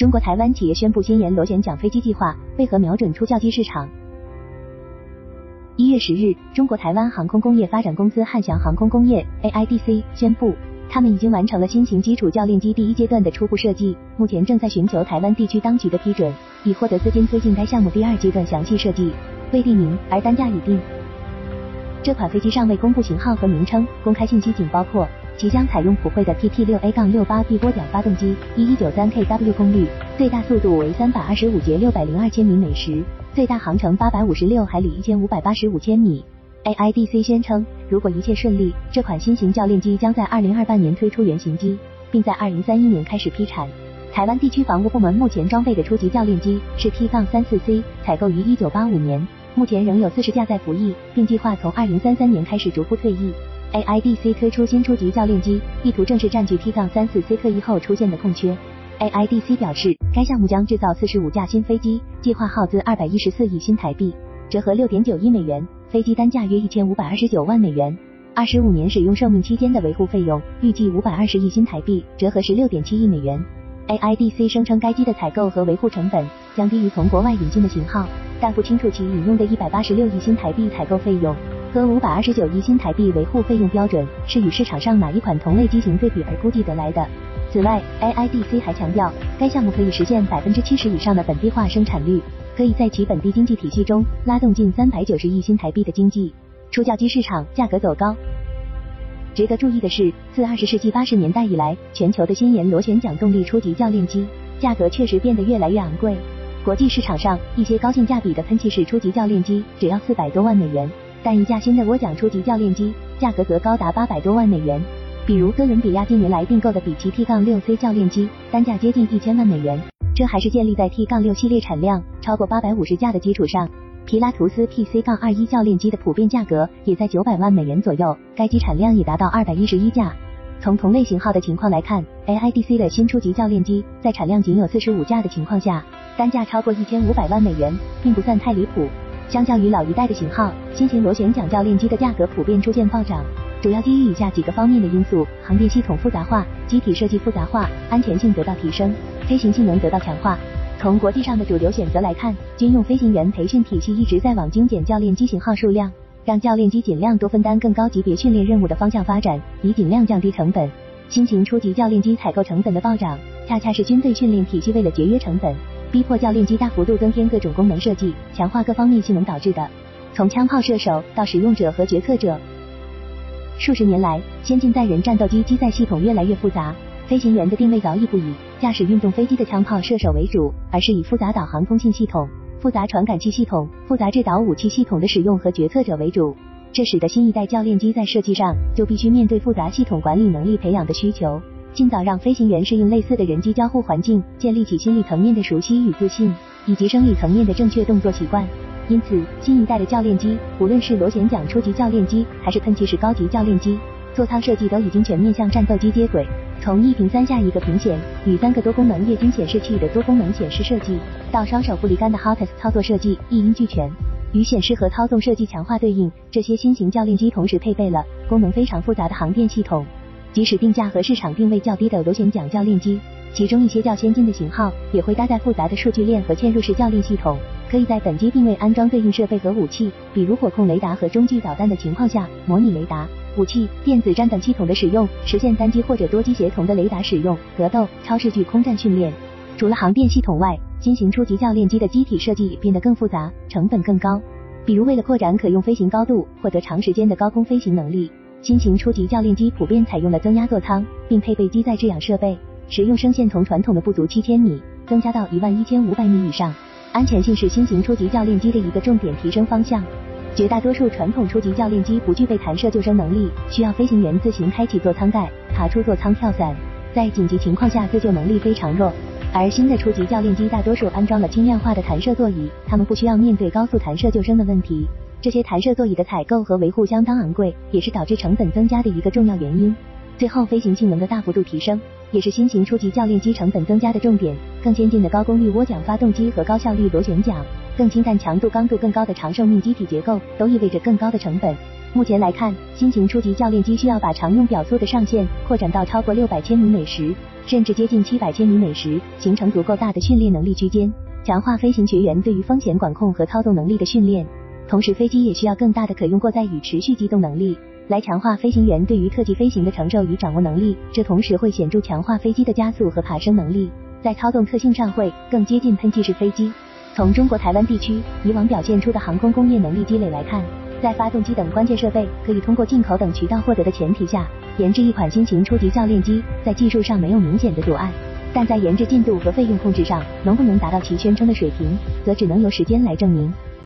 中国台湾企业宣布新研螺旋桨飞机计划，为何瞄准出教机市场？一月十日，中国台湾航空工业发展公司汉翔航空工业 （AIDC） 宣布，他们已经完成了新型基础教练机第一阶段的初步设计，目前正在寻求台湾地区当局的批准，以获得资金推进该项目第二阶段详细设计，未定名，而单价已定。这款飞机尚未公布型号和名称，公开信息仅包括。即将采用普惠的 PT 六 A 杠六八 B 涡点发动机，一一九三 kW 功率，最大速度为三百二十五节六百零二千米每时，最大航程八百五十六海里一千五百八十五千米。AIDC 宣称，如果一切顺利，这款新型教练机将在二零二八年推出原型机，并在二零三一年开始批产。台湾地区防务部门目前装备的初级教练机是 T 杠三四 C，采购于一九八五年，目前仍有四十架在服役，并计划从二零三三年开始逐步退役。AIDC 推出新初级教练机，意图正式占据 T 杠三四 C 退役后出现的空缺。AIDC 表示，该项目将制造四十五架新飞机，计划耗资二百一十四亿新台币，折合六点九亿美元，飞机单价约一千五百二十九万美元。二十五年使用寿命期间的维护费用预计五百二十亿新台币，折合十六点七亿美元。AIDC 声称，该机的采购和维护成本将低于从国外引进的型号，但不清楚其引用的一百八十六亿新台币采购费用。和五百二十九亿新台币维护费用标准是与市场上哪一款同类机型对比而估计得来的。此外，AIDC 还强调，该项目可以实现百分之七十以上的本地化生产率，可以在其本地经济体系中拉动近三百九十亿新台币的经济。初教机市场价格走高。值得注意的是，自二十世纪八十年代以来，全球的新研螺旋桨动力初级教练机价格确实变得越来越昂贵。国际市场上，一些高性价比的喷气式初级教练机只要四百多万美元。但一架新的涡桨初级教练机价格则高达八百多万美元，比如哥伦比亚近年来订购的比奇 T 杠六 C 教练机，单价接近一千万美元。这还是建立在 T 杠六系列产量超过八百五十架的基础上。皮拉图斯 PC 杠二一教练机的普遍价格也在九百万美元左右，该机产量也达到二百一十一架。从同类型号的情况来看，AIDC 的新初级教练机在产量仅有四十五架的情况下，单价超过一千五百万美元，并不算太离谱。相较于老一代的型号，新型螺旋桨教练机的价格普遍出现暴涨，主要基于以下几个方面的因素：航电系统复杂化、机体设计复杂化、安全性得到提升、飞行性能得到强化。从国际上的主流选择来看，军用飞行员培训体系一直在往精简教练机型号数量，让教练机尽量多分担更高级别训练任务的方向发展，以尽量降低成本。新型初级教练机采购成本的暴涨，恰恰是军队训练体系为了节约成本。逼迫教练机大幅度增添各种功能设计，强化各方面性能导致的。从枪炮射手到使用者和决策者，数十年来，先进载人战斗机机载系统越来越复杂，飞行员的定位早已不以驾驶运动飞机的枪炮射手为主，而是以复杂导航通信系统、复杂传感器系统、复杂制导武器系统的使用和决策者为主。这使得新一代教练机在设计上就必须面对复杂系统管理能力培养的需求。尽早让飞行员适应类似的人机交互环境，建立起心理层面的熟悉与自信，以及生理层面的正确动作习惯。因此，新一代的教练机，无论是螺旋桨初级教练机，还是喷气式高级教练机，座舱设计都已经全面向战斗机接轨。从一屏三下一个屏显与三个多功能液晶显示器的多功能显示设计，到双手不离杆的 HOTAS 操作设计，一应俱全。与显示和操纵设计强化对应，这些新型教练机同时配备了功能非常复杂的航电系统。即使定价和市场定位较低的螺旋桨教练机，其中一些较先进的型号也会搭载复杂的数据链和嵌入式教练系统，可以在本机定位安装对应设备和武器，比如火控雷达和中距导弹的情况下，模拟雷达、武器、电子战等系统的使用，实现单机或者多机协同的雷达使用、格斗、超视距空战训练。除了航电系统外，新型初级教练机的机体设计也变得更复杂，成本更高，比如为了扩展可用飞行高度，获得长时间的高空飞行能力。新型初级教练机普遍采用了增压座舱，并配备机载制氧设备，使用升限从传统的不足七千米增加到一万一千五百米以上。安全性是新型初级教练机的一个重点提升方向。绝大多数传统初级教练机不具备弹射救生能力，需要飞行员自行开启座舱盖，爬出座舱跳伞，在紧急情况下自救能力非常弱。而新的初级教练机大多数安装了轻量化的弹射座椅，他们不需要面对高速弹射救生的问题。这些弹射座椅的采购和维护相当昂贵，也是导致成本增加的一个重要原因。最后，飞行性能的大幅度提升，也是新型初级教练机成本增加的重点。更先进的高功率涡桨发动机和高效率螺旋桨，更轻但强度刚度更高的长寿命机体结构，都意味着更高的成本。目前来看，新型初级教练机需要把常用表速的上限扩展到超过六百千米每时，甚至接近七百千米每时，形成足够大的训练能力区间，强化飞行学员对于风险管控和操纵能力的训练。同时，飞机也需要更大的可用过载与持续机动能力，来强化飞行员对于特技飞行的承受与掌握能力。这同时会显著强化飞机的加速和爬升能力，在操纵特性上会更接近喷气式飞机。从中国台湾地区以往表现出的航空工业能力积累来看，在发动机等关键设备可以通过进口等渠道获得的前提下，研制一款新型初级教练机，在技术上没有明显的阻碍，但在研制进度和费用控制上，能不能达到其宣称的水平，则只能由时间来证明。